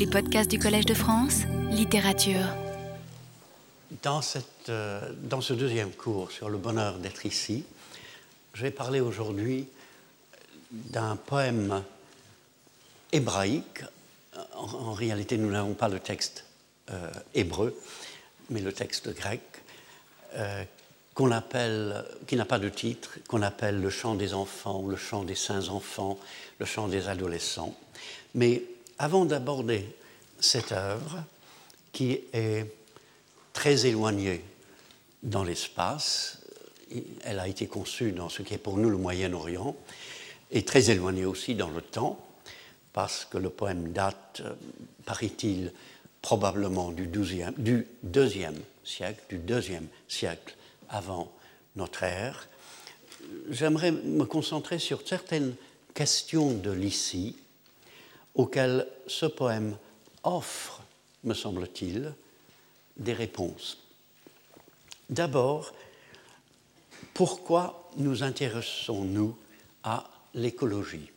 Les podcasts du Collège de France, littérature. Dans, euh, dans ce deuxième cours sur le bonheur d'être ici, je vais parler aujourd'hui d'un poème hébraïque. En, réalité, nous n'avons pas le texte euh, hébreu, mais le texte grec, euh, appelle, qui n'a pas de titre, qu'on appelle le chant des enfants, le chant des saints enfants, le chant des adolescents. Mais avant d'aborder cette œuvre, qui est très éloignée dans l'espace, elle a été conçue dans ce qui est pour nous le Moyen-Orient, et très éloignée aussi dans le temps, parce que le poème date, paraît-il, probablement du, du deuxième siècle, du siècle avant notre ère. J'aimerais me concentrer sur certaines questions de l'ici auxquelles ce poème offre, me semble-t-il, des réponses. D'abord, pourquoi nous intéressons-nous à l'écologie?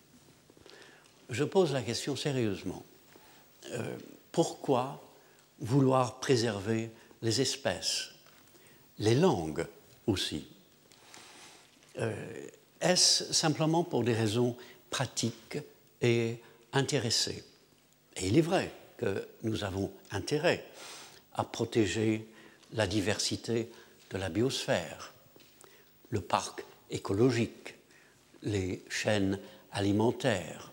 Je pose la question sérieusement. Euh, pourquoi vouloir préserver les espèces, les langues aussi? Euh, Est-ce simplement pour des raisons pratiques et intéressées Et il est vrai que nous avons intérêt à protéger la diversité de la biosphère, le parc écologique, les chaînes alimentaires.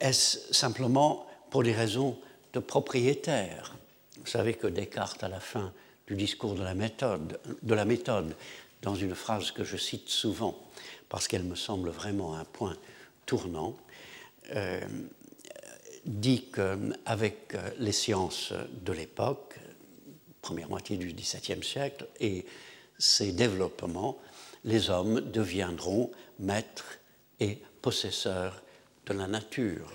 Est-ce simplement pour des raisons de propriétaires? Vous savez que Descartes, à la fin du discours de la méthode dans une phrase que je cite souvent, parce qu'elle me semble vraiment un point tournant, euh, dit qu'avec euh, les sciences de l'époque, première moitié du XVIIe siècle, et ses développements, les hommes deviendront maîtres et possesseurs de la nature.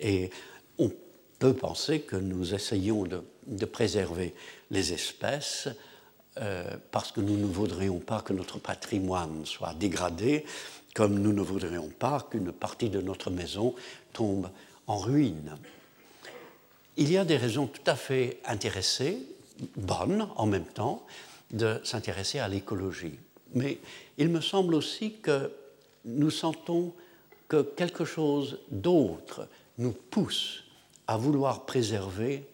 Et on peut penser que nous essayons de, préserver les espèces euh, parce que nous ne voudrions pas que notre patrimoine soit dégradé, comme nous ne voudrions pas qu'une partie de notre maison tombe en ruine. Il y a des raisons tout à fait intéressées, bonnes en même temps, de s'intéresser à l'écologie. Mais il me semble aussi que nous sentons que quelque chose d'autre nous pousse à vouloir préserver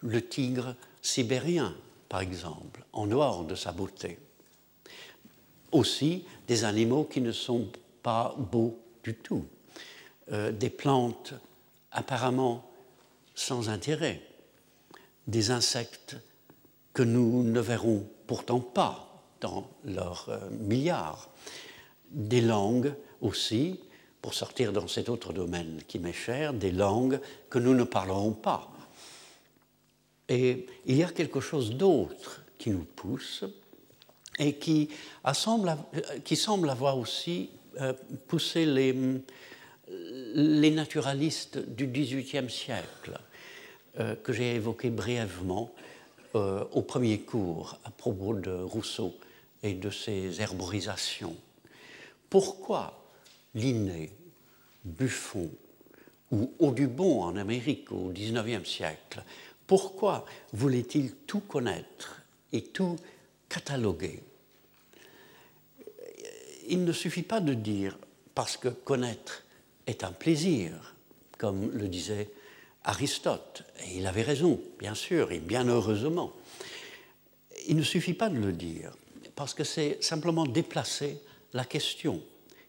le tigre sibérien, par exemple, en dehors de sa beauté. Aussi des animaux qui ne sont pas beaux du tout, euh, des plantes apparemment sans intérêt, des insectes que nous ne verrons pourtant pas dans leurs euh, milliards, des langues aussi, pour sortir dans cet autre domaine qui m'est cher, des langues que nous ne parlerons pas. Et il y a quelque chose d'autre qui nous pousse et qui, semble, qui semble avoir aussi euh, poussé les, les naturalistes du XVIIIe siècle, euh, que j'ai évoqué brièvement euh, au premier cours à propos de Rousseau et de ses herborisations. Pourquoi Linné, Buffon ou Audubon en Amérique au XIXe siècle, pourquoi voulait-il tout connaître et tout cataloguer Il ne suffit pas de dire parce que connaître est un plaisir, comme le disait Aristote. Et il avait raison, bien sûr, et bien heureusement. Il ne suffit pas de le dire, parce que c'est simplement déplacer la question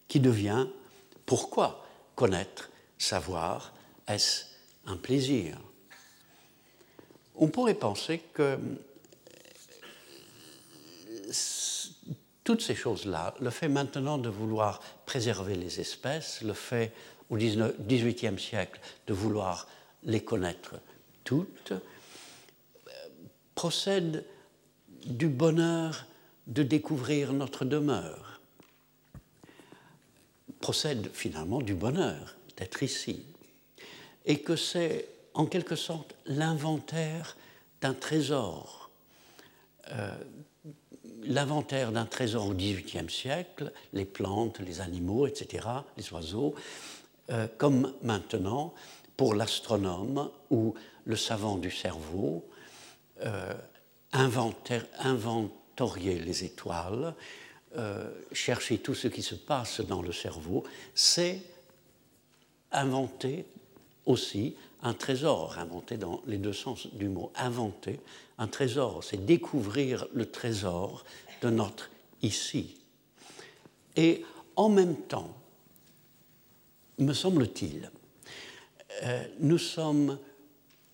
qui devient pourquoi connaître, savoir, est-ce un plaisir? On pourrait penser que toutes ces choses-là, le fait maintenant de vouloir préserver les espèces, le fait au XVIIIe siècle de vouloir les connaître toutes, procède du bonheur de découvrir notre demeure, procède finalement du bonheur d'être ici, et que c'est en quelque sorte l'inventaire d'un trésor. Euh, l'inventaire d'un trésor au XVIIIe siècle, les plantes, les animaux, etc., les oiseaux, euh, comme maintenant, pour l'astronome ou le savant du cerveau, euh, inventorier les étoiles, euh, chercher tout ce qui se passe dans le cerveau, c'est inventer aussi un trésor, inventer dans les deux sens du mot, inventer un trésor, c'est découvrir le trésor de notre ici. Et en même temps, me semble-t-il, euh, nous sommes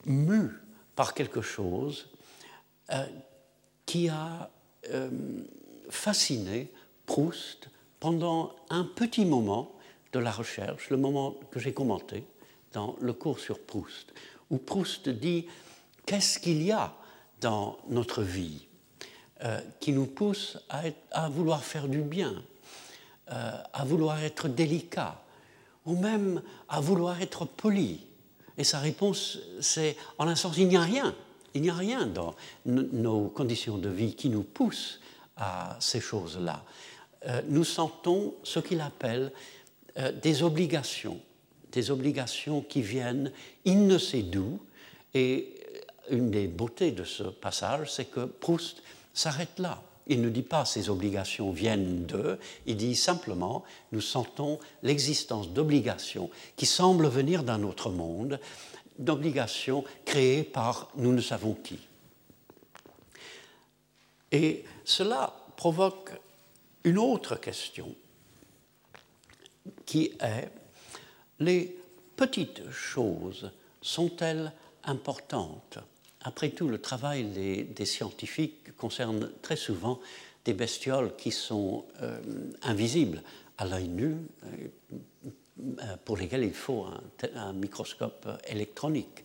mus par quelque chose euh, qui a euh, fasciné Proust pendant un petit moment de la recherche, le moment que j'ai commenté dans le cours sur Proust, où Proust dit qu'est-ce qu'il y a dans notre vie qui nous pousse à, vouloir faire du bien, à vouloir être délicat, ou même à vouloir être poli? Et sa réponse, c'est en un sens, il n'y a rien. Il n'y a rien dans nos conditions de vie qui nous pousse à ces choses-là. Euh, nous sentons ce qu'il appelle euh, des obligations, des obligations qui viennent il ne sait d'où. Et une des beautés de ce passage, c'est que Proust s'arrête là. Il ne dit pas ces obligations viennent d'eux, il dit simplement nous sentons l'existence d'obligations qui semblent venir d'un autre monde, d'obligations créées par nous ne savons qui. Et cela provoque une autre question qui est les petites choses sont-elles importantes? Après tout, le travail des, scientifiques concerne très souvent des bestioles qui sont euh, invisibles à l'œil nu, euh, pour lesquelles il faut un, microscope électronique.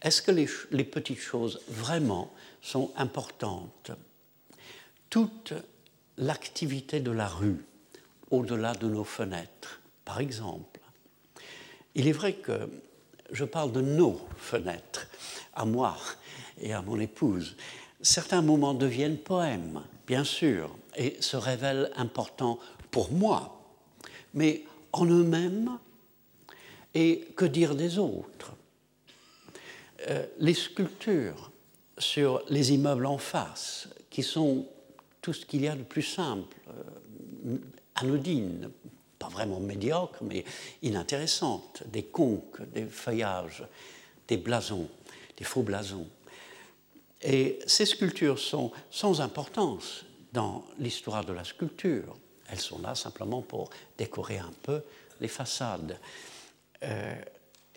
Est-ce que les, petites choses vraiment sont importantes? Toute l'activité de la rue, au-delà de nos fenêtres, par exemple. Il est vrai que je parle de nos fenêtres, à moi, et à mon épouse. Certains moments deviennent poèmes, bien sûr, et se révèlent importants pour moi, mais en eux-mêmes, et que dire des autres? Euh, Les sculptures sur les immeubles en face, qui sont tout ce qu'il y a de plus simple, euh, anodines, pas vraiment médiocres, mais inintéressantes, des conques, des feuillages, des blasons, des faux blasons. Et ces sculptures sont sans importance dans l'histoire de la sculpture. Elles sont là simplement pour décorer un peu les façades. Euh,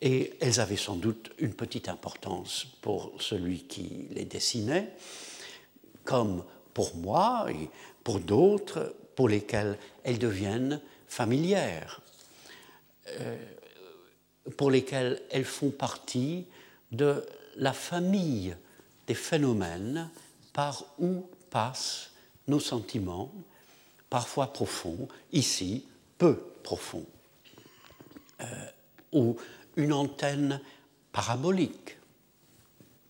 et elles avaient sans doute une petite importance pour celui qui les dessinait, comme pour moi et pour d'autres pour lesquels elles deviennent familières, euh, pour lesquelles elles font partie de la famille des phénomènes par où passent nos sentiments, parfois profonds, ici peu profonds, euh, ou une antenne parabolique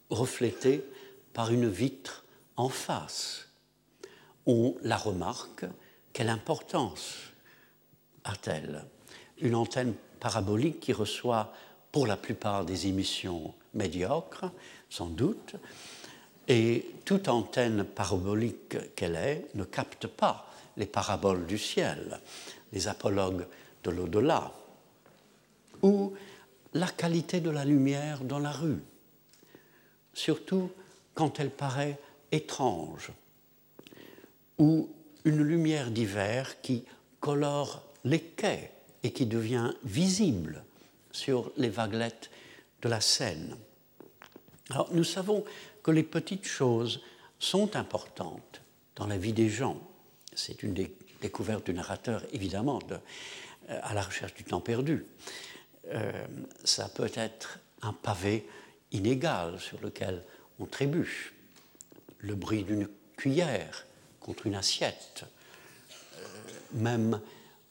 reflétée par une vitre en face. On la remarque, quelle importance a-t-elle Une antenne parabolique qui reçoit pour la plupart des émissions médiocres, sans doute, et toute antenne parabolique qu'elle est ne capte pas les paraboles du ciel, les apologues de l'au-delà, ou la qualité de la lumière dans la rue, surtout quand elle paraît étrange, ou une lumière d'hiver qui colore les quais et qui devient visible sur les vaguelettes de la Seine. Alors nous savons que les petites choses sont importantes dans la vie des gens. C'est une des découvertes du narrateur, évidemment, de, euh, à la recherche du temps perdu. Euh, ça peut être un pavé inégal sur lequel on trébuche, le bruit d'une cuillère contre une assiette, euh, même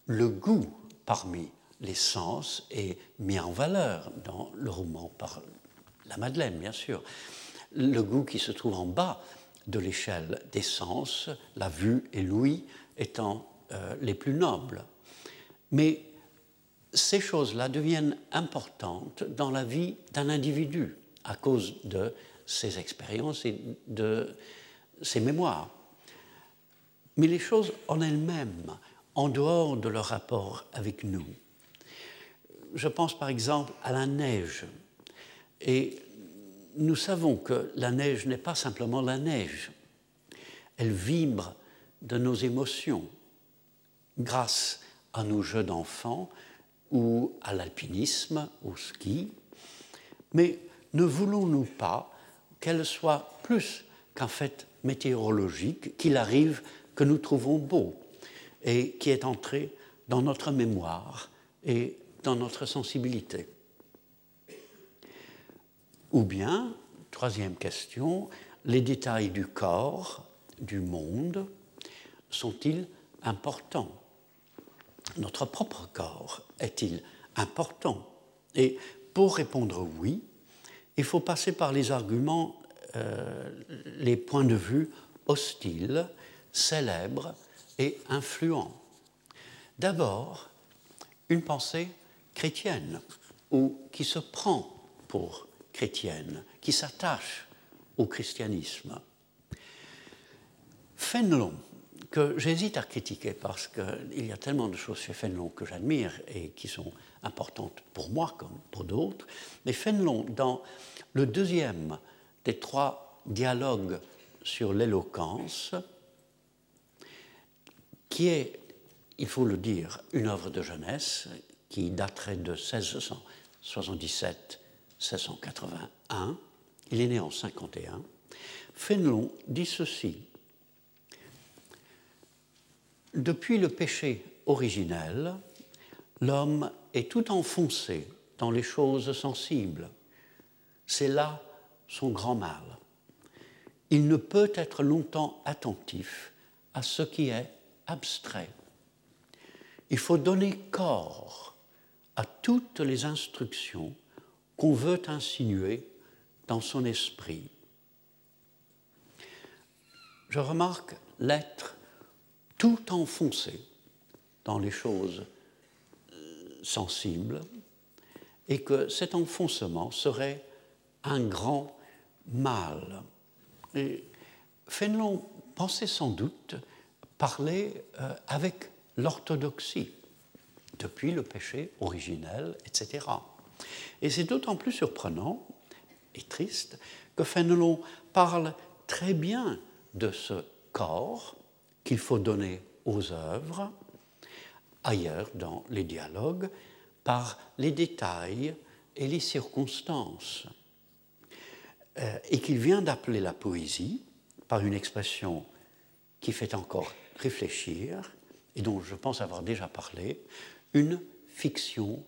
le goût parmi les sens est mis en valeur dans le roman par la Madeleine, bien sûr. Le goût qui se trouve en bas de l'échelle des sens, la vue et l'ouïe étant euh, les plus nobles. Mais ces choses-là deviennent importantes dans la vie d'un individu à cause de ses expériences et de ses mémoires. Mais les choses en elles-mêmes, en dehors de leur rapport avec nous, je pense par exemple à la neige. Et nous savons que la neige n'est pas simplement la neige. Elle vibre de nos émotions grâce à nos jeux d'enfants ou à l'alpinisme, au ski. Mais ne voulons-nous pas qu'elle soit plus qu'un fait météorologique qu'il arrive que nous trouvons beau? Et qui est entré dans notre mémoire et dans notre sensibilité. Ou bien, troisième question, les détails du corps, du monde, sont-ils importants? Notre propre corps est-il important? Et pour répondre oui, il faut passer par les arguments, euh, les points de vue hostiles, célèbres et influents. D'abord, une pensée chrétienne ou qui se prend pour chrétienne, qui s'attache au christianisme. Fénelon, que j'hésite à critiquer parce qu'il y a tellement de choses chez Fénelon que j'admire et qui sont importante pour moi comme pour d'autres, mais Fénelon, dans le deuxième des trois dialogues sur l'éloquence, qui est, il faut le dire, une œuvre de jeunesse qui daterait de 1677-1681, il est né en 51, Fénelon dit ceci. Depuis le péché originel, l'homme est tout enfoncé dans les choses sensibles. C'est là son grand mal. Il ne peut être longtemps attentif à ce qui est abstrait. Il faut donner corps à toutes les instructions qu'on veut insinuer dans son esprit. Je remarque l'être tout enfoncé dans les choses sensible et que cet enfoncement serait un grand mal. Fénelon pensait sans doute parler euh, avec l'orthodoxie depuis le péché originel, etc. Et c'est d'autant plus surprenant et triste que Fénelon parle très bien de ce corps qu'il faut donner aux œuvres, ailleurs dans les dialogues par les détails et les circonstances, euh, et qu'il vient d'appeler la poésie par une expression qui fait encore réfléchir, et dont je pense avoir déjà parlé, une fiction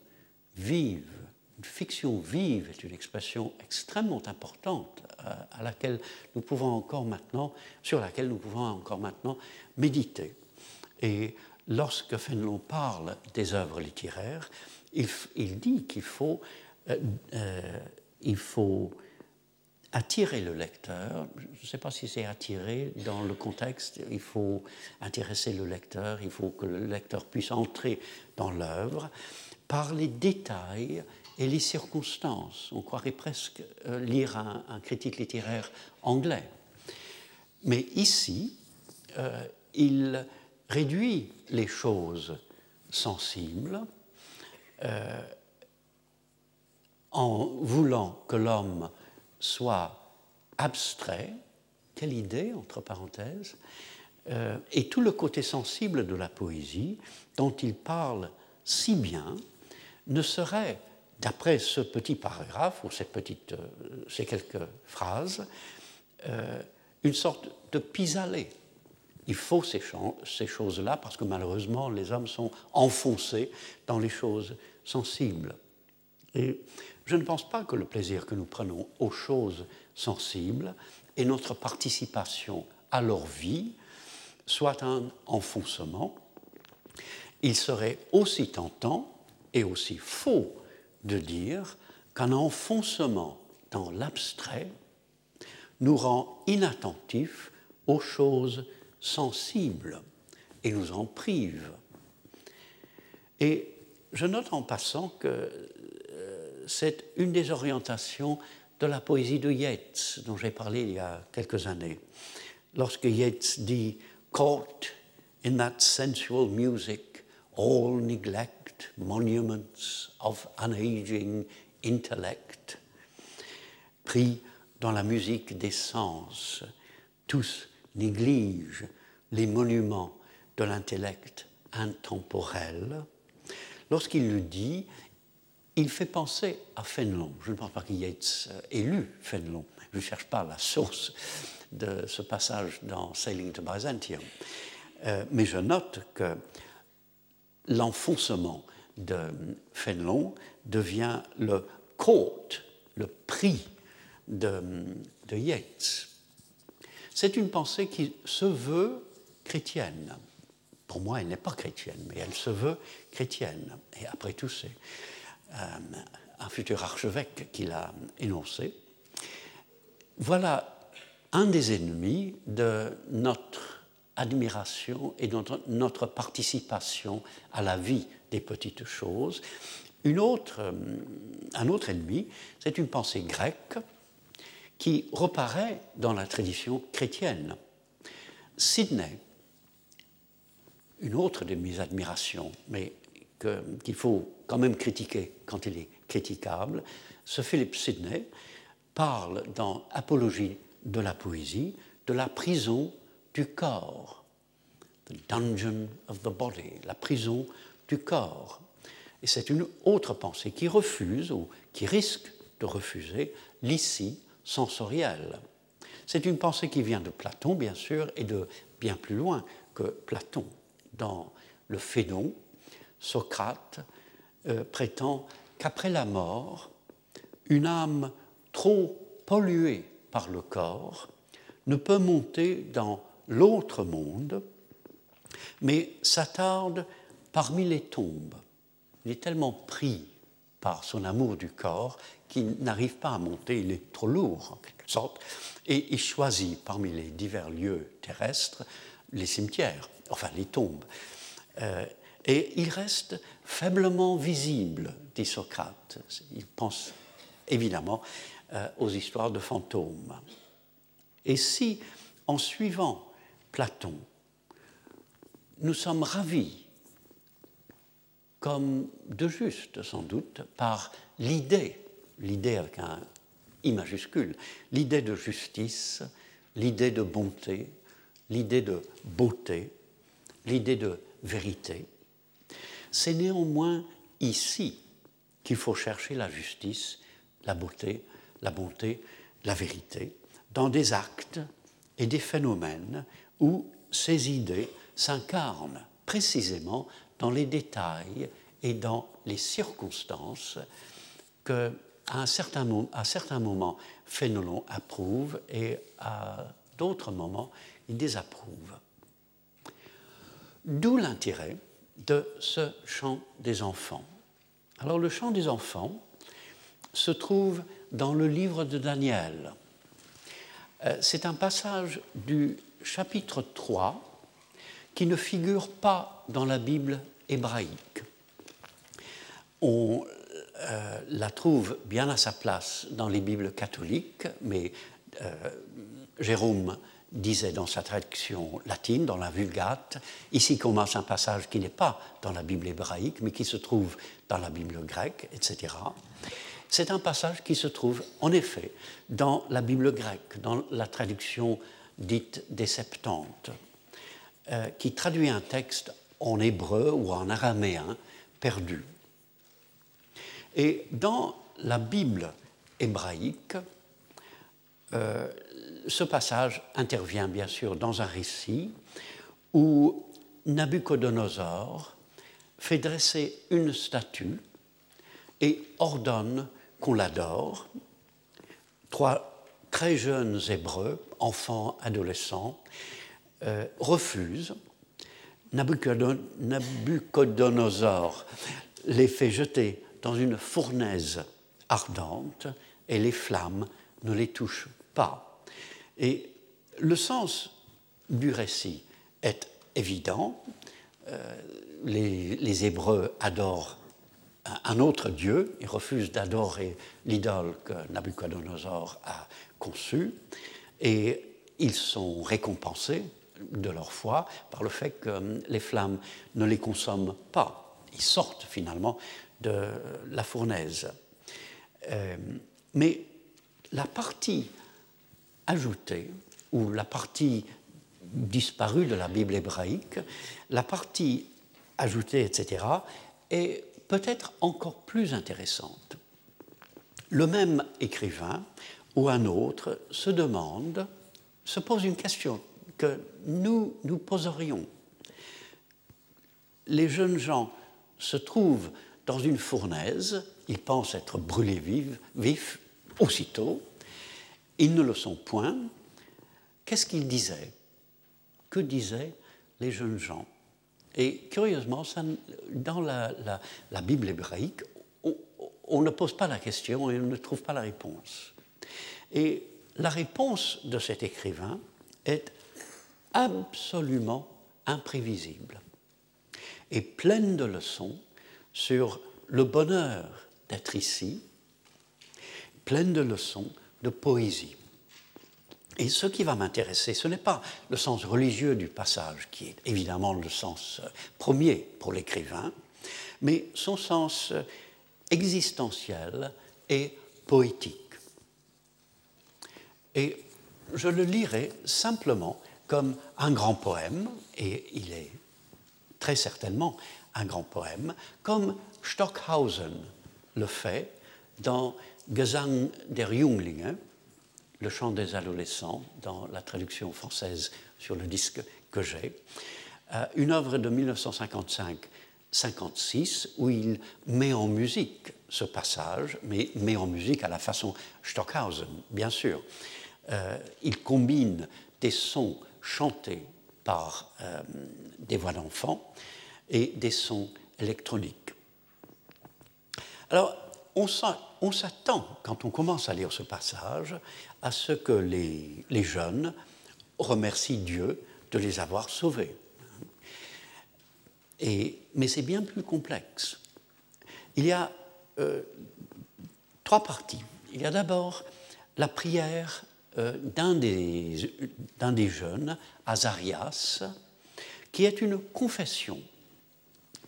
vive. Une fiction vive est une expression extrêmement importante euh, à laquelle nous pouvons encore maintenant, sur laquelle nous pouvons encore maintenant méditer. Et lorsque Fénelon parle des œuvres littéraires, il, dit qu'il faut, euh, euh, il faut attirer le lecteur. Je ne sais pas si c'est attirer dans le contexte, il faut intéresser le lecteur, il faut que le lecteur puisse entrer dans l'œuvre par les détails et les circonstances. On croirait presque euh, lire un, critique littéraire anglais. Mais ici, il réduit les choses sensibles euh, en voulant que l'homme soit abstrait, quelle idée, entre parenthèses, euh, et tout le côté sensible de la poésie dont il parle si bien ne serait, d'après ce petit paragraphe ou cette petite, euh, ces quelques phrases, une sorte de pis-aller il faut ces, ces choses-là parce que malheureusement, les hommes sont enfoncés dans les choses sensibles. Je ne pense pas que le plaisir que nous prenons aux choses sensibles et notre participation à leur vie soit un enfoncement. Il serait aussi tentant et aussi faux de dire qu'un enfoncement dans l'abstrait nous rend inattentifs aux choses sensible et nous en prive. Et je note en passant que c'est une des orientations de la poésie de Yeats, dont j'ai parlé il y a quelques années. Lorsque Yeats dit Caught in that sensual music, all neglect monuments of unaging intellect, pris dans la musique des sens, tous négligent les monuments de l'intellect intemporel. Lorsqu'il le dit, il fait penser à Fénelon. Je ne pense pas qu'il ait ait lu Fénelon. Je ne cherche pas la source de ce passage dans Sailing to Byzantium. Euh, mais je note que l'enfoncement de Fénelon devient le court, le prix de, Yeats. C'est une pensée qui se veut chrétienne. Pour moi, elle n'est pas chrétienne, mais elle se veut chrétienne. Et après tout, c'est euh, un futur archevêque qui l'a énoncé. Voilà un des ennemis de notre admiration et de notre participation à la vie des petites choses. Une autre, euh, un autre ennemi, c'est une pensée grecque qui reparaît dans la tradition chrétienne. Sidney, une autre de mes admirations, mais qu'il faut quand même critiquer quand il est critiquable, ce Philip Sidney parle dans Apologie de la poésie de la prison du corps, the dungeon of the body, la prison du corps. Et c'est une autre pensée qui refuse ou qui risque de refuser l'ici sensoriel. C'est une pensée qui vient de Platon, bien sûr, et de bien plus loin que Platon. Dans le Phénon, Socrate euh, prétend qu'après la mort, une âme trop polluée par le corps ne peut monter dans l'autre monde, mais s'attarde parmi les tombes. Il est tellement pris par son amour du corps qu'il n'arrive pas à monter, il est trop lourd en quelque sorte, et il choisit parmi les divers lieux terrestres les cimetières, enfin les tombes. Euh, et il reste faiblement visible, dit Socrate. Il pense évidemment euh, aux histoires de fantômes. Et si, en suivant Platon, nous sommes ravis, comme de juste sans doute, par l'idée, l'idée avec un I majuscule, l'idée de justice, l'idée de bonté, l'idée de beauté, l'idée de vérité, c'est néanmoins ici qu'il faut chercher la justice, la beauté, la bonté, la vérité, dans des actes et des phénomènes où ces idées s'incarnent précisément dans les détails et dans les circonstances que à un certain, à certains moments Fénelon approuve et à d'autres moments il désapprouve. D'où l'intérêt de ce chant des enfants. Alors le chant des enfants se trouve dans le livre de Daniel. Euh, c'est un passage du chapitre 3 qui ne figure pas dans la Bible hébraïque. On euh, la trouve bien à sa place dans les Bibles catholiques, mais euh, Jérôme disait dans sa traduction latine, dans la Vulgate, ici commence un passage qui n'est pas dans la Bible hébraïque, mais qui se trouve dans la Bible grecque, etc. C'est un passage qui se trouve en effet dans la Bible grecque, dans la traduction dite des Septante, euh, qui traduit un texte en hébreu ou en araméen perdu. Et dans la Bible hébraïque, euh, ce passage intervient bien sûr dans un récit où Nabucodonosor fait dresser une statue et ordonne qu'on l'adore. Trois très jeunes Hébreux, enfants, adolescents, euh, refusent. Nabucodonosor les fait jeter dans une fournaise ardente et les flammes ne les touchent pas. Et le sens du récit est évident. Euh, les, Hébreux adorent un autre Dieu, ils refusent d'adorer l'idole que Nabucodonosor a conçue, et ils sont récompensés de leur foi par le fait que les flammes ne les consomment pas. Ils sortent finalement de la fournaise. Euh, mais la partie ajoutée, ou la partie disparue de la Bible hébraïque, la partie ajoutée, etc., est peut-être encore plus intéressante. Le même écrivain ou un autre se demande, se pose une question que nous nous poserions. Les jeunes gens se trouvent dans une fournaise, ils pensent être brûlés vifs, aussitôt, ils ne le sont point. Qu'est-ce qu'ils disaient? Que disaient les jeunes gens? Et curieusement, dans la, Bible hébraïque, on, ne pose pas la question et on ne trouve pas la réponse. Et la réponse de cet écrivain est absolument imprévisible et pleine de leçons sur le bonheur d'être ici, pleine de leçons de poésie. Et ce qui va m'intéresser, ce n'est pas le sens religieux du passage, qui est évidemment le sens premier pour l'écrivain, mais son sens existentiel et poétique. Et je le lirai simplement comme un grand poème, et il est très certainement un grand poème, comme Stockhausen le fait dans Gesang der Junglinge, le chant des adolescents, dans la traduction française sur le disque que j'ai, euh, une œuvre de 1955-56 où il met en musique ce passage, mais met en musique à la façon Stockhausen, bien sûr. Euh, il combine des sons chantés par euh, des voix d'enfants et des sons électroniques. Alors, on s'attend, quand on commence à lire ce passage, à ce que les, jeunes remercient Dieu de les avoir sauvés. Mais c'est bien plus complexe. Il y a euh, trois parties. Il y a d'abord la prière euh, d'un des, jeunes, Azarias, qui est une confession,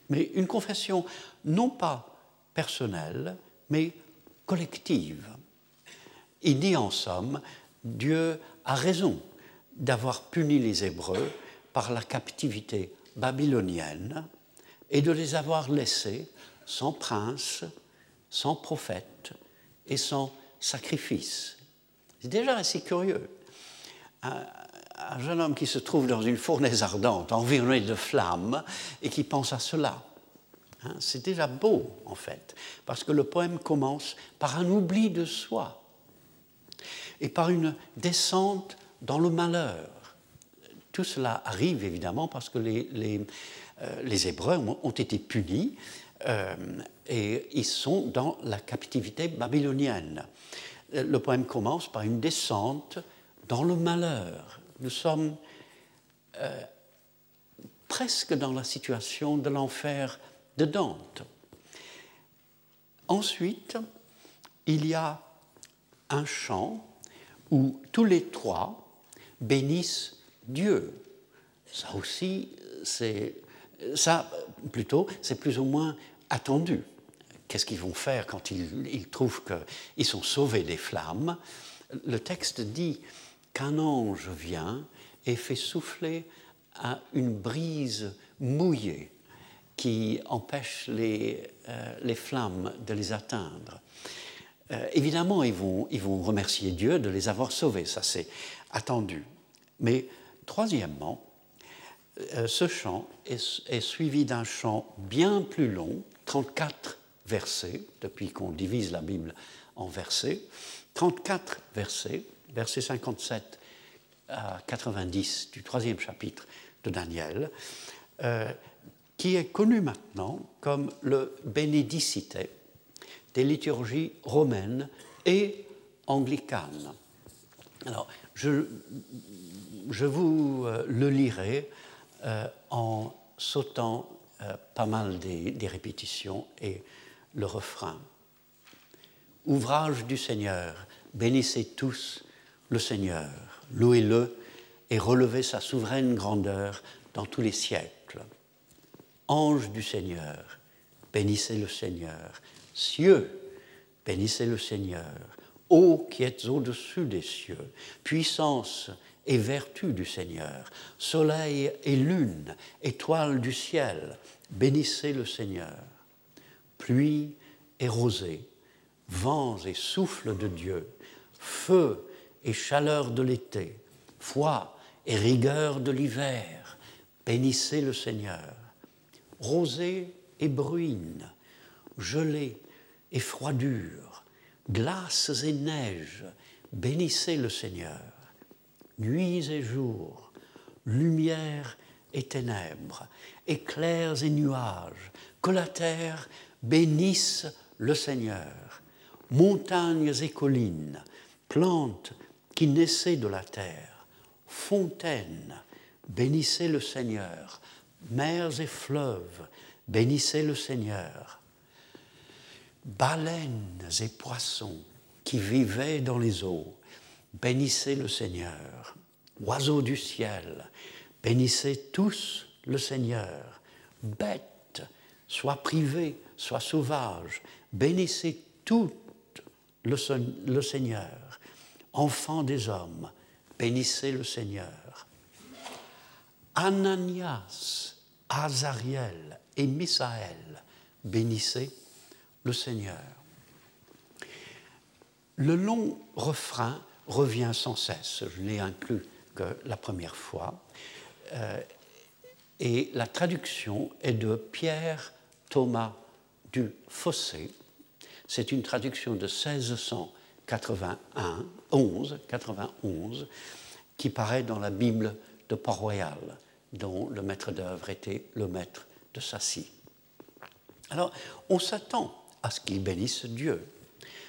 mais une confession non pas personnelle, mais collective. Il dit en somme, Dieu a raison d'avoir puni les Hébreux par la captivité babylonienne et de les avoir laissés sans prince, sans prophète et sans sacrifice. C'est déjà assez curieux. Un, jeune homme qui se trouve dans une fournaise ardente, environné de flammes, et qui pense à cela. Hein, c'est déjà beau, en fait, parce que le poème commence par un oubli de soi et par une descente dans le malheur. Tout cela arrive évidemment parce que les, euh, Hébreux ont, été punis euh, et ils sont dans la captivité babylonienne le poème commence par une descente dans le malheur. Nous sommes euh, presque dans la situation de l'enfer de Dante. Ensuite, il y a un chant où tous les trois bénissent Dieu. Ça aussi, c'est ça plutôt, c'est plus ou moins attendu qu'est-ce qu'ils vont faire quand ils, trouvent qu'ils sont sauvés des flammes? Le texte dit qu'un ange vient et fait souffler à une brise mouillée qui empêche les, euh, les flammes de les atteindre. Euh, évidemment, ils vont, ils vont remercier Dieu de les avoir sauvés, ça c'est attendu. Mais troisièmement, euh, ce chant est, suivi d'un chant bien plus long, 34 versets, depuis qu'on divise la Bible en versets, 34 versets, versets 57 à 90 du troisième chapitre de Daniel, qui est connu maintenant comme le Bénédicite des liturgies romaines et anglicanes. Alors, je, je vous euh, le lirai euh, en sautant pas mal des, des, répétitions et le refrain. Ouvrage du Seigneur, bénissez tous le Seigneur, louez-le et relevez sa souveraine grandeur dans tous les siècles. Ange du Seigneur, bénissez le Seigneur. Cieux, bénissez le Seigneur. Ô qui êtes au-dessus des cieux, puissance et vertu du Seigneur, soleil et lune, étoiles du ciel, bénissez le Seigneur. Pluie et rosée, vents et souffles de Dieu, feu et chaleur de l'été, foi et rigueur de l'hiver, bénissez le Seigneur. Rosée et bruine, gelée et froidure, glaces et neiges, bénissez le Seigneur. Nuits et jours, lumière et ténèbres, éclairs et nuages, que la terre bénisse le Seigneur. Montagnes et collines, plantes qui naissaient de la terre, fontaines, bénissez le Seigneur. Mers et fleuves, bénissez le Seigneur. Baleines et poissons qui vivaient dans les eaux, bénissez le Seigneur. Oiseaux du ciel, bénissez tous le Seigneur. Bêtes, soit privées, soit sauvages, bénissez toutes le, le Seigneur. Enfants des hommes, bénissez le Seigneur. Ananias, Azariel et Misaël, bénissez le Seigneur. Le long refrain revient sans cesse, je l'ai inclus que la première fois, euh, et la traduction est de Pierre Thomas du Fossé. C'est une traduction de 1681, 11, 91, qui paraît dans la Bible de Port-Royal dont le maître d'œuvre était le maître de Sassy. Alors, on s'attend à ce qu'il bénisse Dieu.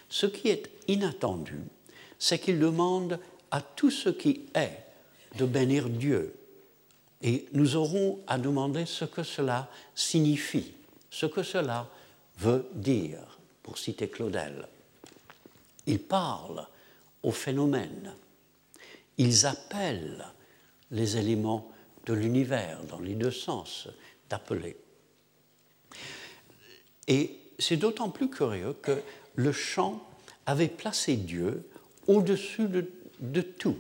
Ce qui est inattendu, c'est qu'il demande à tout ce qui est de bénir Dieu. Et nous aurons à demander ce que cela signifie, ce que cela veut dire, pour citer Claudel. Ils parlent aux phénomènes, ils appellent les éléments de l'univers, dans les deux sens d'appeler. Et c'est d'autant plus curieux que le chant avait placé Dieu au-dessus de, tout.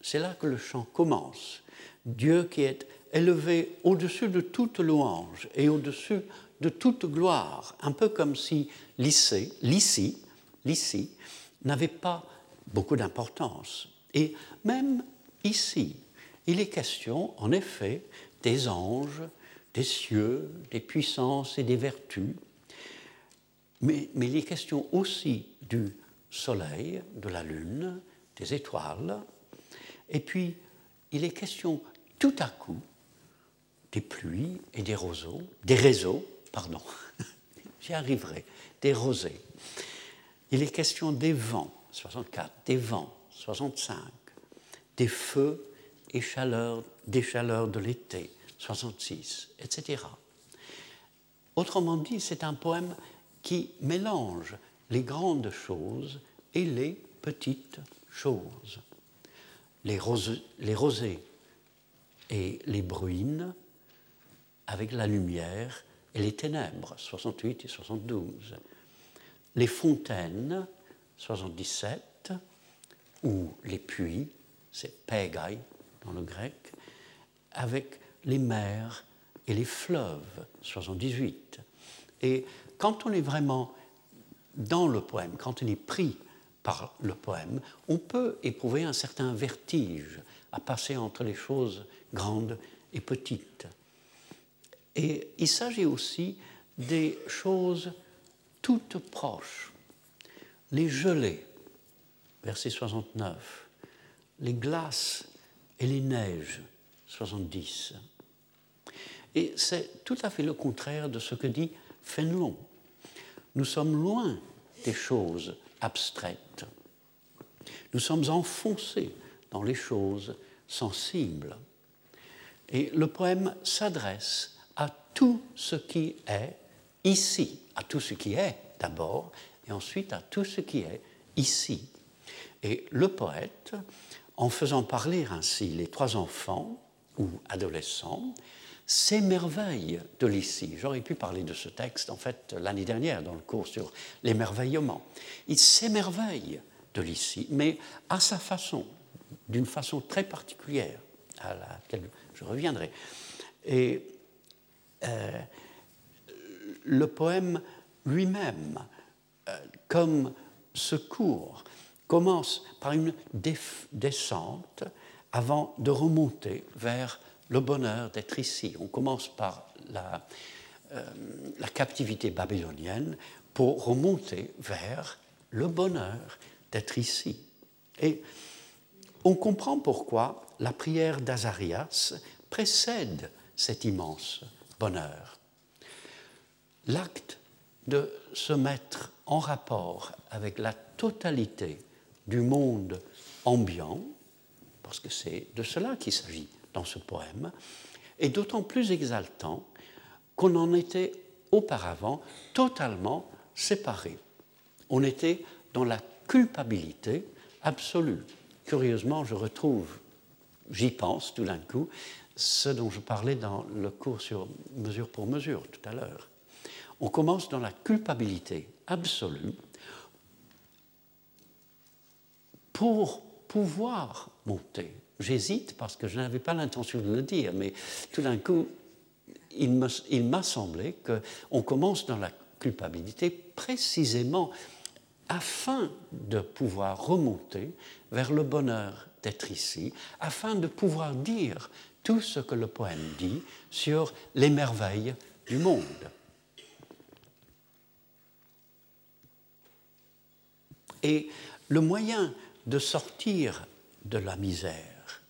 C'est là que le chant commence. Dieu qui est élevé au-dessus de toute louange et au-dessus de toute gloire, un peu comme si l'ici, l'ici, n'avait pas beaucoup d'importance. Et même ici, il est question, en effet, des anges, des cieux, des puissances et des vertus, mais, mais il est question aussi du soleil, de la lune, des étoiles, et puis il est question tout à coup des pluies et des roseaux, des réseaux, pardon, j'y arriverai, des rosées. Il est question des vents, 64, des vents, 65, des feux des chaleurs de l'été, 66, etc. Autrement dit, c'est un poème qui mélange les grandes choses et les petites choses. Les, les rosées et les bruines avec la lumière et les ténèbres, 68 et 72. Les fontaines, 77, ou les puits, c'est Pegai, dans le grec, avec les mers et les fleuves, 78. Et quand on est vraiment dans le poème, quand on est pris par le poème, on peut éprouver un certain vertige à passer entre les choses grandes et petites. Et il s'agit aussi des choses toutes proches. Les gelées, verset 69, les glaces et les neiges, 70. Et c'est tout à fait le contraire de ce que dit Fénelon. Nous sommes loin des choses abstraites. Nous sommes enfoncés dans les choses sensibles. Et le poème s'adresse à tout ce qui est ici, à tout ce qui est d'abord, et ensuite à tout ce qui est ici. Et le poète, en faisant parler ainsi les trois enfants ou adolescents, s'émerveille de l'ici. J'aurais pu parler de ce texte, en fait, l'année dernière, dans le cours sur l'émerveillement. Il s'émerveille de l'ici, mais à sa façon, d'une façon très particulière, à laquelle je reviendrai. Et euh, le poème lui-même, euh, comme ce cours, commence par une descente avant de remonter vers le bonheur d'être ici. On commence par la, euh, la, captivité babylonienne pour remonter vers le bonheur d'être ici. Et on comprend pourquoi la prière d'Azarias précède cet immense bonheur. L'acte de se mettre en rapport avec la totalité du monde ambiant, parce que c'est de cela qu'il s'agit dans ce poème, est d'autant plus exaltant qu'on en était auparavant totalement séparés. On était dans la culpabilité absolue. Curieusement, je retrouve, j'y pense tout d'un coup, ce dont je parlais dans le cours sur mesure pour mesure tout à l'heure. On commence dans la culpabilité absolue pour pouvoir monter. J'hésite parce que je n'avais pas l'intention de le dire, mais tout d'un coup, il m'a semblé qu'on commence dans la culpabilité précisément afin de pouvoir remonter vers le bonheur d'être ici, afin de pouvoir dire tout ce que le poème dit sur les merveilles du monde. Et le moyen de sortir de la misère,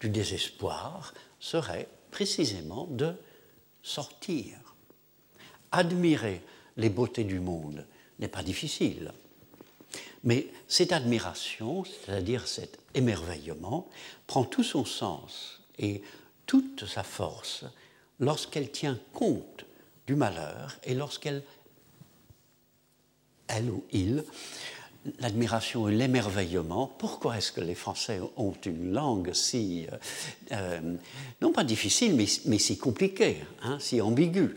du désespoir, serait précisément de sortir. Admirer les beautés du monde n'est pas difficile. Mais cette admiration, c'est-à-dire cet émerveillement, prend tout son sens et toute sa force lorsqu'elle tient compte du malheur et lorsqu'elle, elle ou il, l'admiration et l'émerveillement. Pourquoi est-ce que les Français ont une langue si, euh, euh, non pas difficile, mais, si compliquée, hein, si ambiguë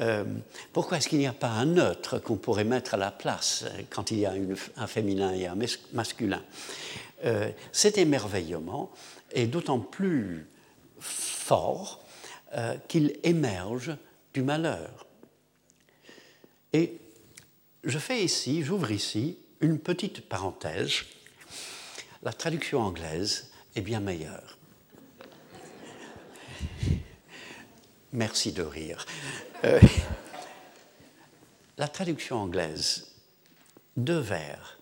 euh, pourquoi est-ce qu'il n'y a pas un neutre qu'on pourrait mettre à la place quand il y a un féminin et un masculin? Cet émerveillement est d'autant plus fort qu'il émerge du malheur. Et je fais ici, j'ouvre ici une petite parenthèse, la traduction anglaise est bien meilleure. Merci de rire. Euh, la traduction anglaise, deux vers.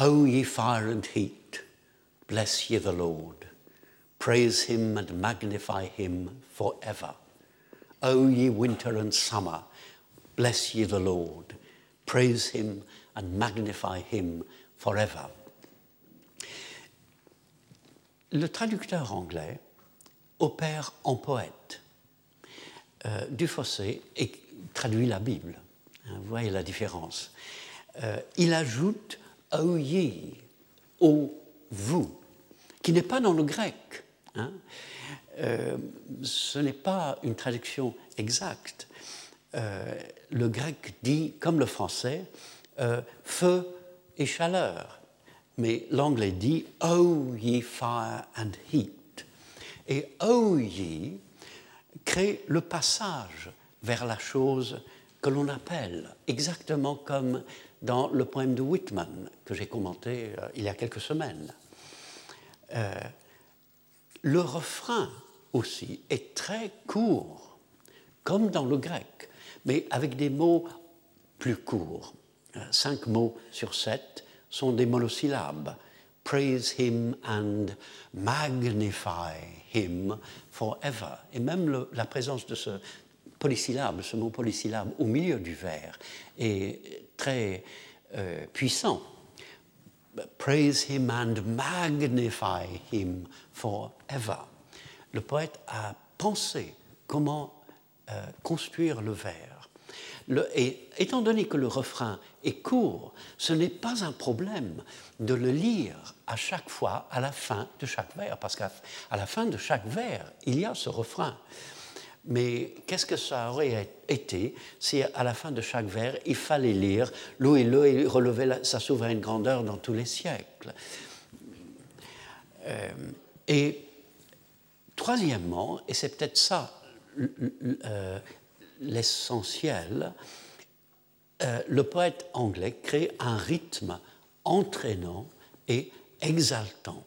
O ye fire and heat, bless ye the Lord. Praise him and magnify him forever. O ye winter and summer, bless ye the Lord. Praise him and magnify him forever. Le traducteur anglais opère en poète. Euh, Dufossé et traduit la Bible. Hein, vous voyez la différence. Euh, il ajoute O ye, O vous, qui n'est pas dans le grec. Hein. Euh, ce n'est pas une traduction exacte. le grec dit, comme le français, euh, feu et chaleur. Mais l'anglais dit Oh ye fire and heat. Et Oh ye crée le passage vers la chose que l'on appelle, exactement comme dans le poème de Whitman que j'ai commenté euh, il y a quelques semaines. Euh, le refrain aussi est très court, comme dans le grec, mais avec des mots plus courts cinq mots sur sept sont des monosyllabes. Praise him and magnify him forever. Et même la présence de ce polysyllabe, ce mot polysyllabe au milieu du vers est très euh, puissant. Praise him and magnify him forever. Le poète a pensé comment euh, construire le vers et étant donné que le refrain est court, ce n'est pas un problème de le lire à chaque fois à la fin de chaque vers, parce qu'à la fin de chaque vers, il y a ce refrain. Mais qu'est-ce que ça aurait été si à la fin de chaque vers, il fallait lire Louis et relever sa souveraine grandeur dans tous les siècles euh, Et troisièmement, et c'est peut-être ça euh, l'essentiel, euh, le poète anglais crée un rythme entraînant et exaltant,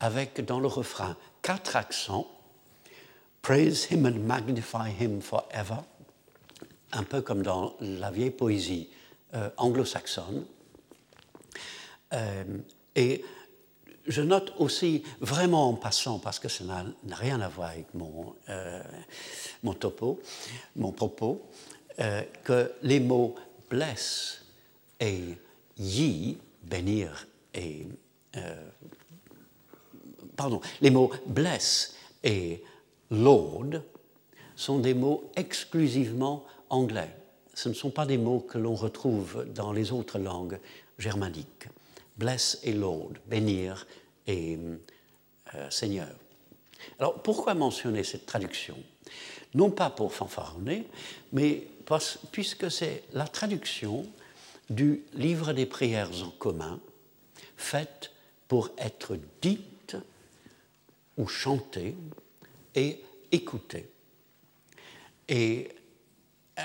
avec dans le refrain quatre accents. Praise him and magnify him forever, un peu comme dans la vieille poésie euh, anglo-saxonne. Euh, et je note aussi, vraiment en passant, parce que ça n'a rien à voir avec mon, mon topo, mon propos, que les mots bless et ye, bénir et. pardon, les mots bless et Lord sont des mots exclusivement anglais. Ce ne sont pas des mots que l'on retrouve dans les autres langues germaniques. Bless et Lord, bénir et euh, Seigneur. Alors pourquoi mentionner cette traduction? Non pas pour fanfaronner, mais puisque c'est la traduction du livre des prières en commun, faite pour être dite ou chantée et écouter. Et euh,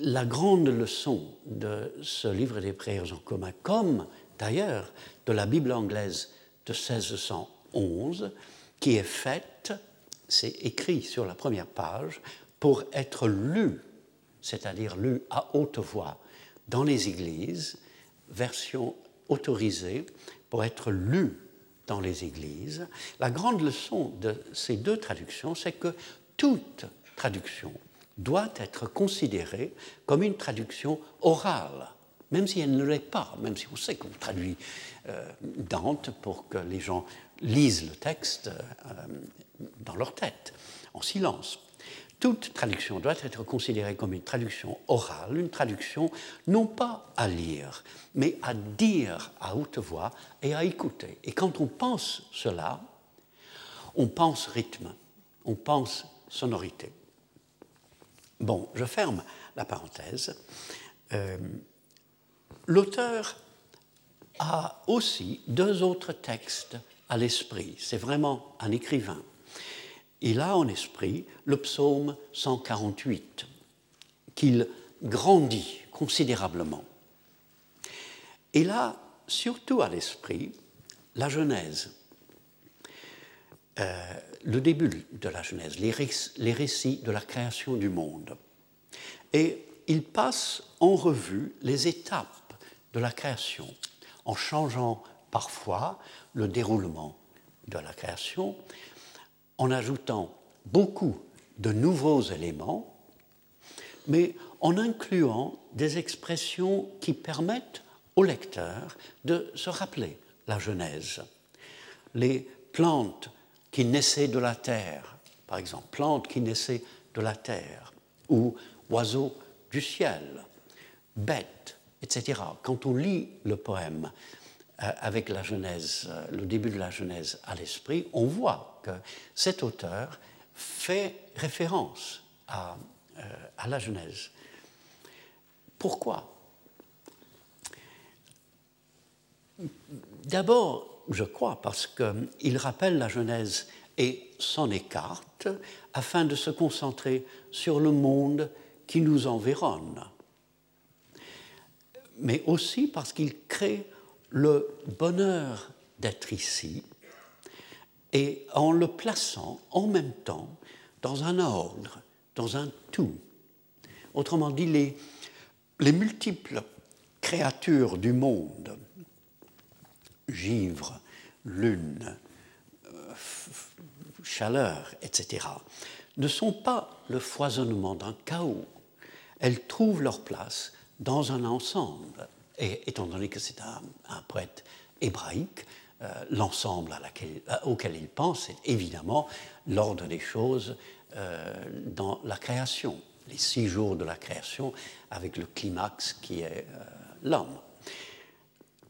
la grande leçon de ce livre des prières en commun, comme d'ailleurs de la Bible anglaise de 1611, qui est faite, c'est écrit sur la première page, pour être lu, c'est-à-dire lu à haute voix dans les églises, version autorisée, pour être lu dans les églises. La grande leçon de ces deux traductions, c'est que toute traduction doit être considérée comme une traduction orale, même si elle ne l'est pas, même si on sait qu'on traduit euh, Dante pour que les gens lisent le texte euh, dans leur tête, en silence toute traduction doit être considérée comme une traduction orale, une traduction non pas à lire, mais à dire à haute voix et à écouter. Et quand on pense cela, on pense rythme, on pense sonorité. Bon, je ferme la parenthèse. Euh, l'auteur a aussi deux autres textes à l'esprit. C'est vraiment un écrivain il a en esprit le psaume 148, qu'il grandit considérablement. Il a surtout à l'esprit la Genèse, euh, le début de la Genèse, les, les récits de la création du monde. Et il passe en revue les étapes de la création, en changeant parfois le déroulement de la création, en ajoutant beaucoup de nouveaux éléments, mais en incluant des expressions qui permettent au lecteur de se rappeler la Genèse. Les plantes qui naissaient de la terre, par exemple, plantes qui naissaient de la terre, ou oiseaux du ciel, bêtes, etc. Quand on lit le poème avec la Genèse, euh, le début de la Genèse à l'esprit, on voit que cet auteur fait référence à, euh, à la Genèse. Pourquoi? D'abord, je crois, parce qu'il rappelle la Genèse et s'en écarte afin de se concentrer sur le monde qui nous environne, mais aussi parce qu'il crée le bonheur d'être ici et en le plaçant en même temps dans un ordre, dans un tout. Autrement dit, les, les multiples créatures du monde, givre, lune, euh, chaleur, etc., ne sont pas le foisonnement d'un chaos. Elles trouvent leur place dans un ensemble. Et étant donné que c'est un, poète hébraïque, euh, l'ensemble euh, auquel il pense, c'est évidemment l'ordre des choses euh, dans la création. les six jours de la création, avec le climax qui est l'homme.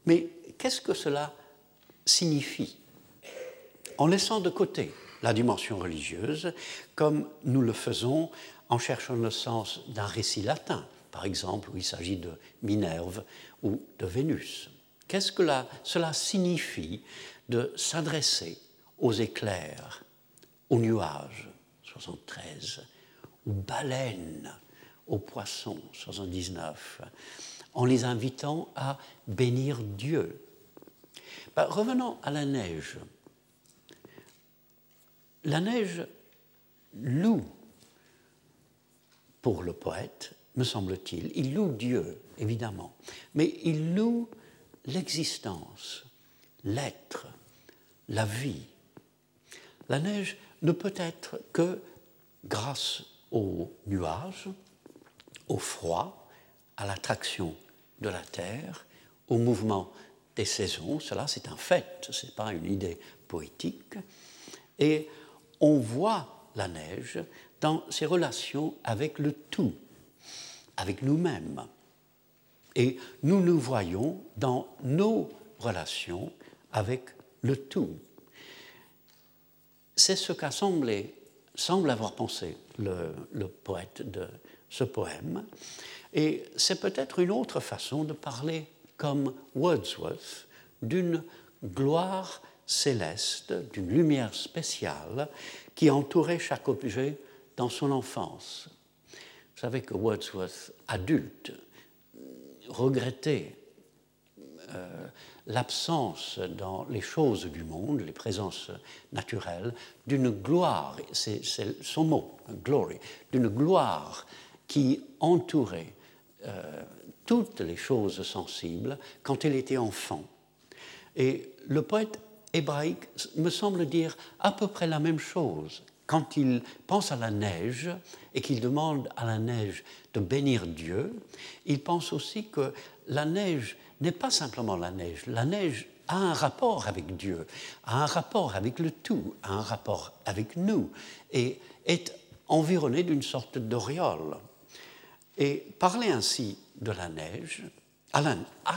Mais qu'est-ce que cela signifie? En laissant de côté la dimension religieuse, comme nous le faisons en cherchant le sens d'un récit latin, par exemple où il s'agit de Minerve ou de Vénus. Qu'est-ce que cela signifie de s'adresser aux éclairs, aux nuages, 73, aux baleines, aux poissons, 79, en les invitant à bénir Dieu? Ben, revenons à la neige. La neige loue pour le poète, me semble-t-il. Il loue Dieu, évidemment, mais il loue l'existence, l'être, la vie. La neige ne peut être que grâce aux nuages, au froid, à l'attraction de la terre, au mouvement des saisons. Cela, c'est un fait, ce n'est pas une idée poétique. Et on voit la neige dans ses relations avec le tout, avec nous-mêmes. Et nous nous voyons dans nos relations avec le tout. C'est ce qu'a semblé, semble avoir pensé le, le poète de ce poème. Et c'est peut-être une autre façon de parler comme Wordsworth d'une gloire céleste, d'une lumière spéciale qui entourait chaque objet dans son enfance. Vous savez que Wordsworth, adulte, regrettait euh, l'absence dans les choses du monde, les présences naturelles, d'une gloire, c'est son mot, glory, d'une gloire qui entourait euh, toutes les choses sensibles quand il était enfant. Et le poète hébraïque me semble dire à peu près la même chose. Quand il pense à la neige et qu'il demande à la neige de bénir Dieu, il pense aussi que la neige n'est pas simplement la neige. La neige a un rapport avec Dieu, a un rapport avec le tout, a un rapport avec nous et est environnée d'une sorte d'auréole. Et parler ainsi de la neige, à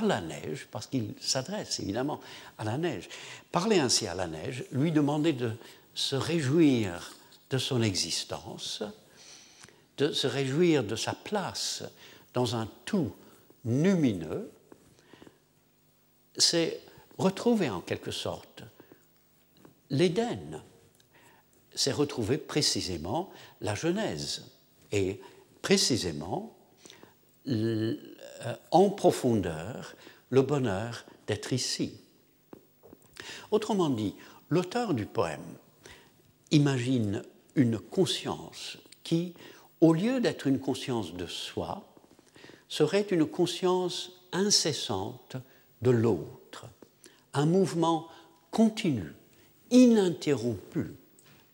la, neige, parce qu'il s'adresse évidemment à la neige, parler ainsi à la neige, lui demander de se réjouir de son existence, de se réjouir de sa place dans un tout lumineux, c'est retrouver en quelque sorte l'Éden, c'est retrouver précisément la Genèse. Et précisément en profondeur le bonheur d'être ici. Autrement dit, l'auteur du poème imagine une conscience qui, au lieu d'être une conscience de soi, serait une conscience incessante de l'autre, un mouvement continu, ininterrompu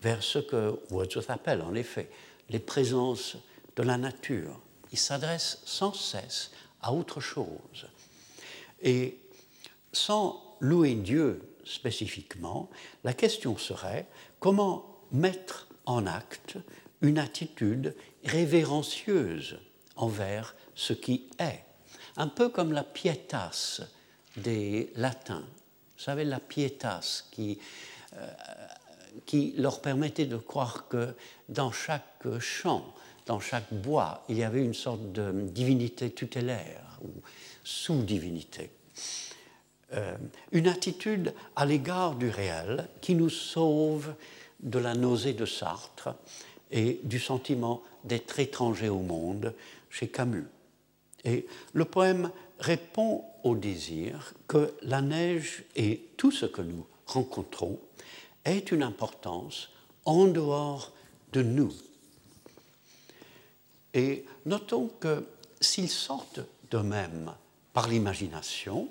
vers ce que Wordsworth appelle en effet les présences de la nature. Il s'adresse sans cesse à autre chose. Et sans louer Dieu spécifiquement, la question serait comment mettre en acte une attitude révérencieuse envers ce qui est, un peu comme la pietas des latins. Vous savez, la pietas qui, euh, qui leur permettait de croire que dans chaque champ, dans chaque bois, il y avait une sorte de divinité tutélaire ou sous-divinité. Euh, une attitude à l'égard du réel qui nous sauve de la nausée de Sartre et du sentiment d'être étranger au monde chez Camus. Et le poème répond au désir que la neige et tout ce que nous rencontrons ait une importance en dehors de nous, et notons que s'ils sortent d'eux-mêmes par l'imagination,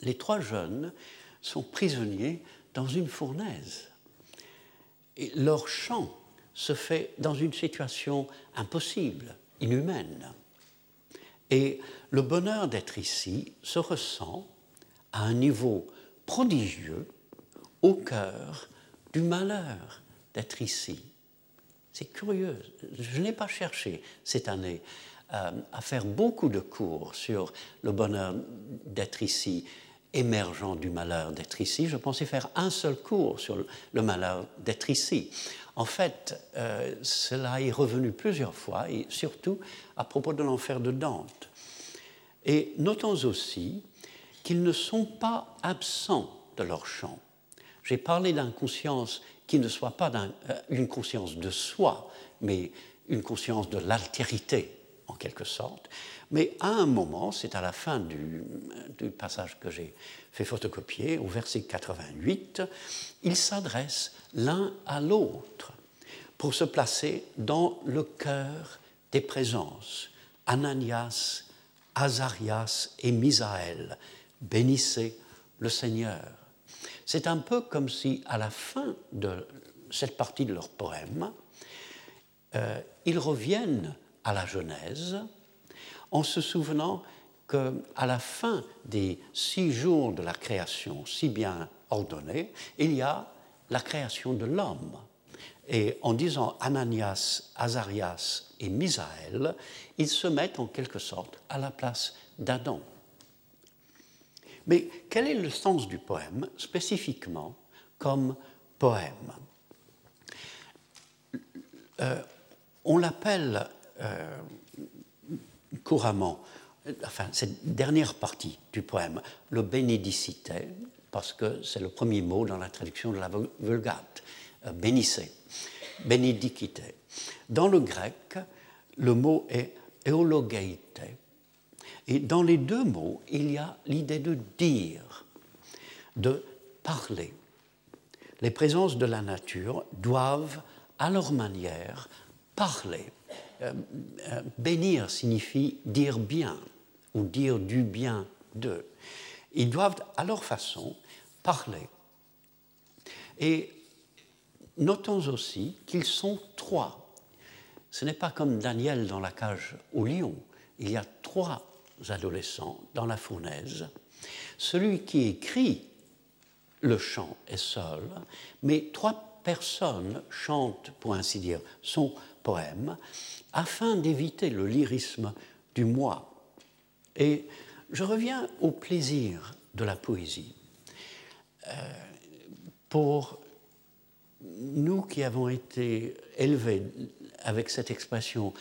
les trois jeunes sont prisonniers dans une fournaise. Et leur chant se fait dans une situation impossible, inhumaine. Et le bonheur d'être ici se ressent à un niveau prodigieux au cœur du malheur d'être ici. C'est curieux. Je n'ai pas cherché cette année euh, à faire beaucoup de cours sur le bonheur d'être ici, émergent du malheur d'être ici. Je pensais faire un seul cours sur le malheur d'être ici. En fait, euh, cela est revenu plusieurs fois, et surtout à propos de l'enfer de Dante. Et notons aussi qu'ils ne sont pas absents de leur champ. J'ai parlé d'inconscience qui ne soit pas euh, une conscience de soi, mais une conscience de l'altérité, quelque sorte. Mais à un moment, c'est à la fin du, passage que j'ai fait photocopier, au verset 88, ils s'adressent l'un à l'autre pour se placer dans le cœur des présences. Ananias, Azarias et Misaël, bénissez le Seigneur. C'est un peu comme si, à la fin de cette partie de leur poème, euh, ils reviennent à la Genèse en se souvenant qu'à la fin des six jours de la création si bien ordonnée, il y a la création de l'homme. Et en disant Ananias, Azarias et Misaël, ils se mettent en quelque sorte à la place d'Adam. Mais quel est le sens du poème spécifiquement comme poème? Euh, On l'appelle couramment, enfin cette dernière partie du poème, le bénédicite, parce que c'est le premier mot dans la traduction de la Vulgate, euh, bénissez, bénédicite. Dans le grec, le mot est eologeite, et dans les deux mots, il y a l'idée de dire, de parler. Les présences de la nature doivent, à leur manière, parler. Euh, euh, bénir signifie dire bien ou dire du bien d'eux. Ils doivent, à leur façon, parler. Et notons aussi qu'ils sont trois. Ce n'est pas comme Daniel dans la cage au lion. Il y a trois adolescents dans la fournaise. Celui qui écrit le chant est seul, mais trois personnes chantent, pour ainsi dire, son poème afin d'éviter le lyrisme du moi. Et je reviens au plaisir de la poésie. Euh, pour nous qui avons été élevés avec cette expression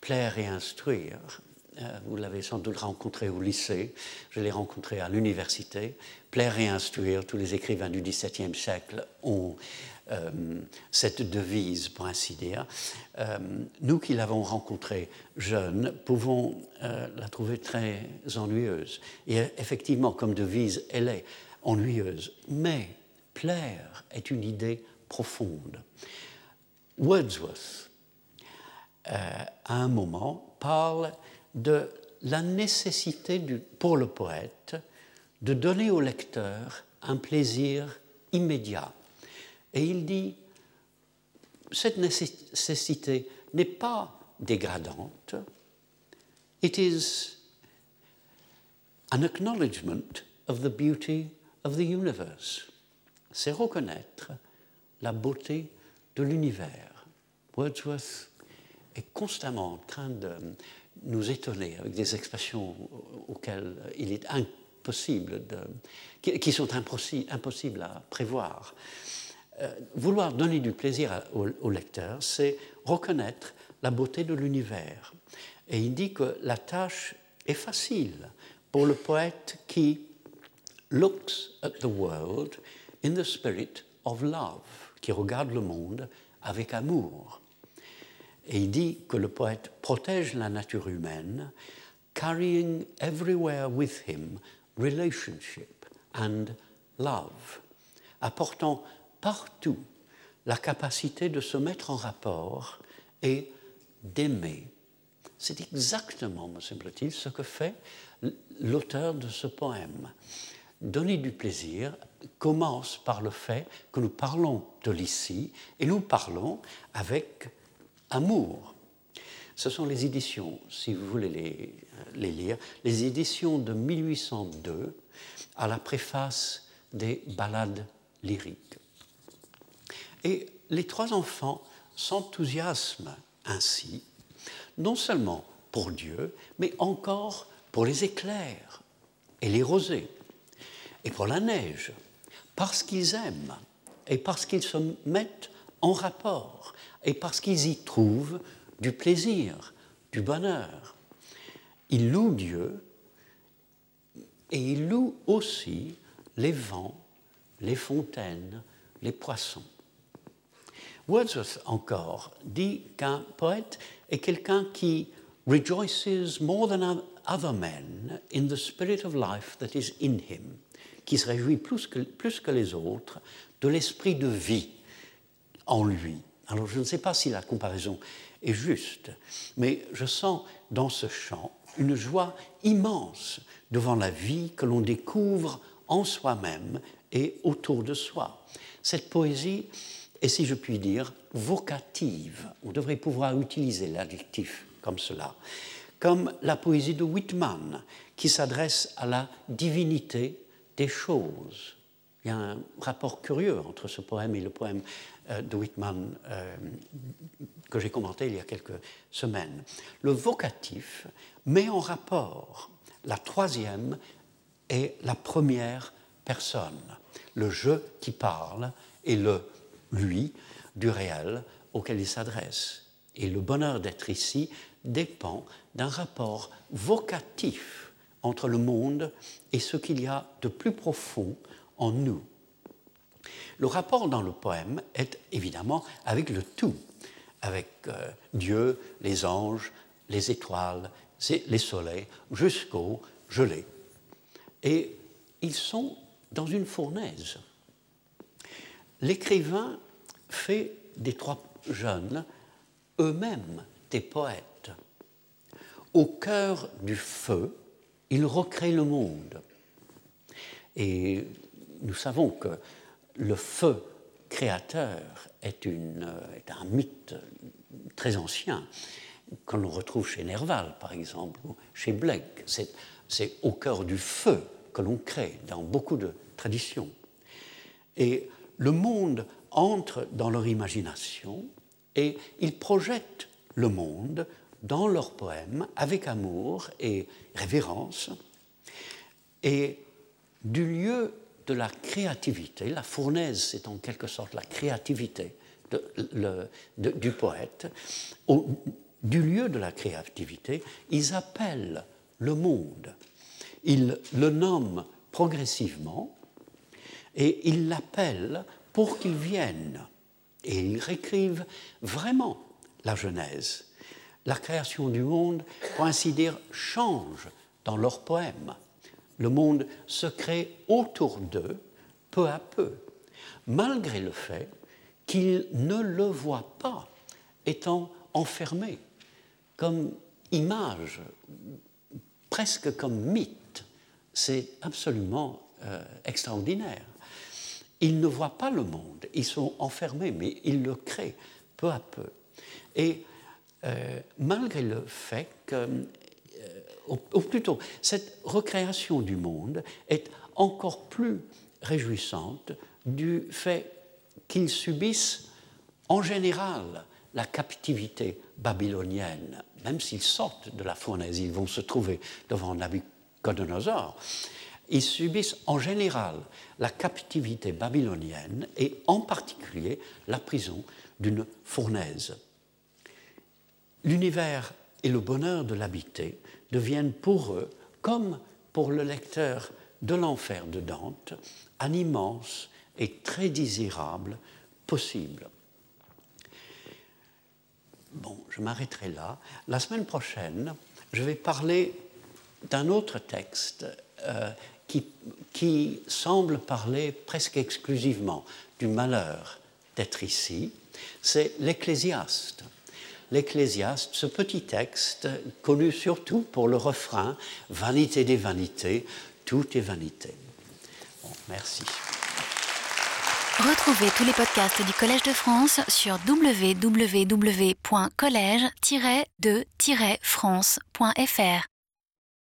plaire et instruire, euh, vous l'avez sans doute rencontré au lycée, je l'ai rencontré à l'université. Plaire et instruire, tous les écrivains du XVIIe siècle ont euh, cette devise, pour ainsi dire. Euh, nous qui l'avons rencontrée jeune, pouvons la trouver très ennuyeuse. Et effectivement, comme devise, elle est ennuyeuse. Mais plaire est une idée profonde. Wordsworth, à un moment, parle de la nécessité pour le poète de donner au lecteur un plaisir immédiat. Et il dit, cette nécessité n'est pas dégradante, it is an acknowledgement of the beauty of the universe. C'est reconnaître la beauté de l'univers. Wordsworth est constamment en train de nous étonner avec des expressions auxquelles il est impossible de, qui, sont impossibles à prévoir. Euh, vouloir donner du plaisir au, lecteur, c'est reconnaître la beauté de l'univers. Et il dit que la tâche est facile pour le poète qui looks at the world in the spirit of love, qui regarde le monde avec amour. Et il dit que le poète protège la nature humaine, carrying everywhere with him relationship and love, apportant partout la capacité de se mettre en rapport et d'aimer. C'est exactement, me semble-t-il, ce que fait l'auteur de ce poème. Donner du plaisir commence par le fait que nous parlons de l'ici et nous parlons avec Amour. Ce sont les éditions, si vous voulez les, les lire, les éditions de 1802 à la préface des ballades lyriques. Et les trois enfants s'enthousiasme ainsi, non seulement pour Dieu, mais encore pour les éclairs et les rosées, et pour la neige, parce qu'ils aiment et parce qu'ils se mettent en rapport et parce qu'ils y trouvent du plaisir, du bonheur. Ils louent Dieu et ils louent aussi les vents, les fontaines, les poissons. Wordsworth encore dit qu'un poète est quelqu'un qui rejoices more than other men in the spirit of life that is in him, qui se réjouit plus que, plus que les autres de l'esprit de vie en lui. Alors je ne sais pas si la comparaison est juste, mais je sens dans ce chant une joie immense devant la vie que l'on découvre en soi-même et autour de soi. Cette poésie est, si je puis dire, vocative. On devrait pouvoir utiliser l'adjectif comme cela, comme la poésie de Whitman, qui s'adresse à la divinité des choses. Il y a un rapport curieux entre ce poème et le poème euh, de Whitman euh, que j'ai commenté il y a quelques semaines. Le vocatif met en rapport la troisième et la première personne, le je qui parle et le lui du réel auquel il s'adresse. Et le bonheur d'être ici dépend d'un rapport vocatif entre le monde et ce qu'il y a de plus profond en nous. Le rapport dans le poème est évidemment avec le tout, avec euh, Dieu, les anges, les étoiles, les soleils, jusqu'au gelé. Et ils sont dans une fournaise. L'écrivain fait des trois jeunes eux-mêmes des poètes. Au cœur du feu, il recrée le monde. Et nous savons que le feu créateur est, un mythe très ancien que l'on retrouve chez Nerval, par exemple, ou chez Blake. C'est au cœur du feu que l'on crée dans beaucoup de traditions. Le monde entre dans leur imagination et ils projettent le monde dans leurs poèmes avec amour et révérence. Et du lieu de la créativité, la fournaise c'est en quelque sorte la créativité du poète, du lieu de la créativité, ils appellent le monde. Ils le nomment progressivement et ils l'appellent pour qu'il vienne. Et ils réécrivent vraiment la Genèse. La création du monde, pour ainsi dire, change dans leurs poèmes. Le monde se crée autour d'eux, peu à peu, malgré le fait qu'ils ne le voient pas étant enfermé comme image, presque comme mythe. C'est absolument euh, extraordinaire. Ils ne voient pas le monde, ils sont enfermés, mais ils le créent peu à peu. Et euh, malgré le fait que, euh, ou plutôt, cette recréation du monde est encore plus réjouissante du fait qu'ils subissent en général la captivité babylonienne. Même s'ils sortent de la fournaise, ils vont se trouver devant Nabucodonosor ils subissent en général la captivité babylonienne et en particulier la prison d'une fournaise. L'univers et le bonheur de l'habiter deviennent pour eux, comme pour le lecteur de l'enfer de Dante, un immense et très désirable possible. Bon, je m'arrêterai là. La semaine prochaine, je vais parler d'un autre texte euh, qui, semble parler presque exclusivement du malheur d'être ici, c'est l'Ecclésiaste. L'Ecclésiaste, ce petit texte connu surtout pour le refrain Vanité des vanités, tout est vanité. merci. Retrouvez tous les podcasts du Collège de France sur www.collège-de-france.fr.